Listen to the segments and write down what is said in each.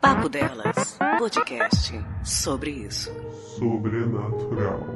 Papo Delas, podcast sobre isso. Sobrenatural.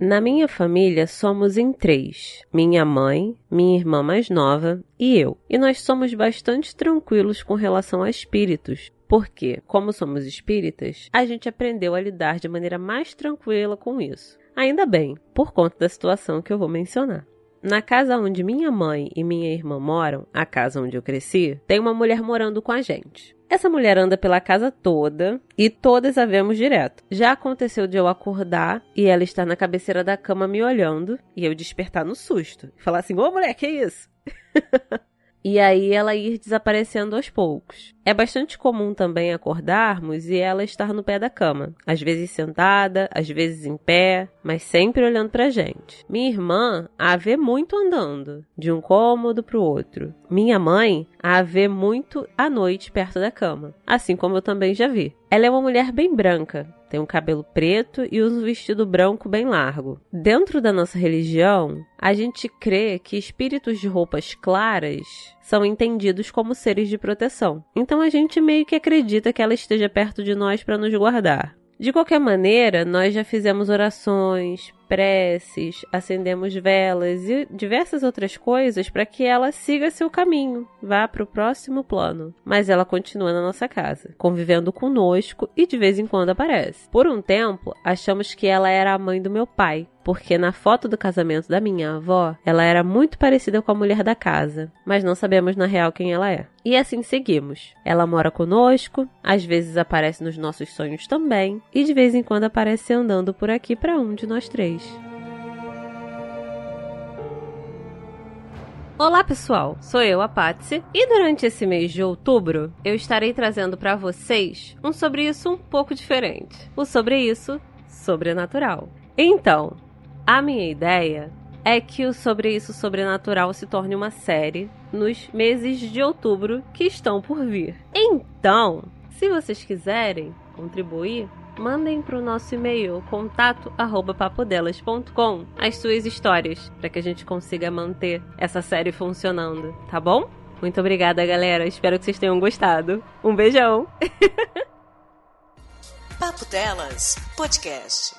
Na minha família somos em três: minha mãe, minha irmã mais nova e eu. E nós somos bastante tranquilos com relação a espíritos. Porque, como somos espíritas, a gente aprendeu a lidar de maneira mais tranquila com isso. Ainda bem, por conta da situação que eu vou mencionar. Na casa onde minha mãe e minha irmã moram, a casa onde eu cresci, tem uma mulher morando com a gente. Essa mulher anda pela casa toda e todas a vemos direto. Já aconteceu de eu acordar e ela estar na cabeceira da cama me olhando e eu despertar no susto. E falar assim: Ô mulher, que isso? e aí ela ir desaparecendo aos poucos. É bastante comum também acordarmos e ela estar no pé da cama, às vezes sentada, às vezes em pé, mas sempre olhando pra gente. Minha irmã a vê muito andando, de um cômodo pro outro. Minha mãe a vê muito à noite perto da cama, assim como eu também já vi. Ela é uma mulher bem branca, tem um cabelo preto e usa um vestido branco bem largo. Dentro da nossa religião, a gente crê que espíritos de roupas claras são entendidos como seres de proteção. Então a gente meio que acredita que ela esteja perto de nós para nos guardar. De qualquer maneira, nós já fizemos orações, preces, acendemos velas e diversas outras coisas para que ela siga seu caminho, vá para o próximo plano. Mas ela continua na nossa casa, convivendo conosco e de vez em quando aparece. Por um tempo, achamos que ela era a mãe do meu pai, porque na foto do casamento da minha avó, ela era muito parecida com a mulher da casa, mas não sabemos na real quem ela é. E assim seguimos. Ela mora conosco, às vezes aparece nos nossos sonhos também, e de vez em quando aparece andando por aqui para um de nós três. Olá pessoal, sou eu, a Patsy, e durante esse mês de outubro eu estarei trazendo para vocês um sobre isso um pouco diferente. O sobre isso sobrenatural. Então, a minha ideia é que o Sobre Isso Sobrenatural se torne uma série nos meses de outubro que estão por vir. Então, se vocês quiserem contribuir, mandem para o nosso e-mail contato@papodelas.com as suas histórias para que a gente consiga manter essa série funcionando, tá bom? Muito obrigada, galera. Espero que vocês tenham gostado. Um beijão. Papo Delas, podcast.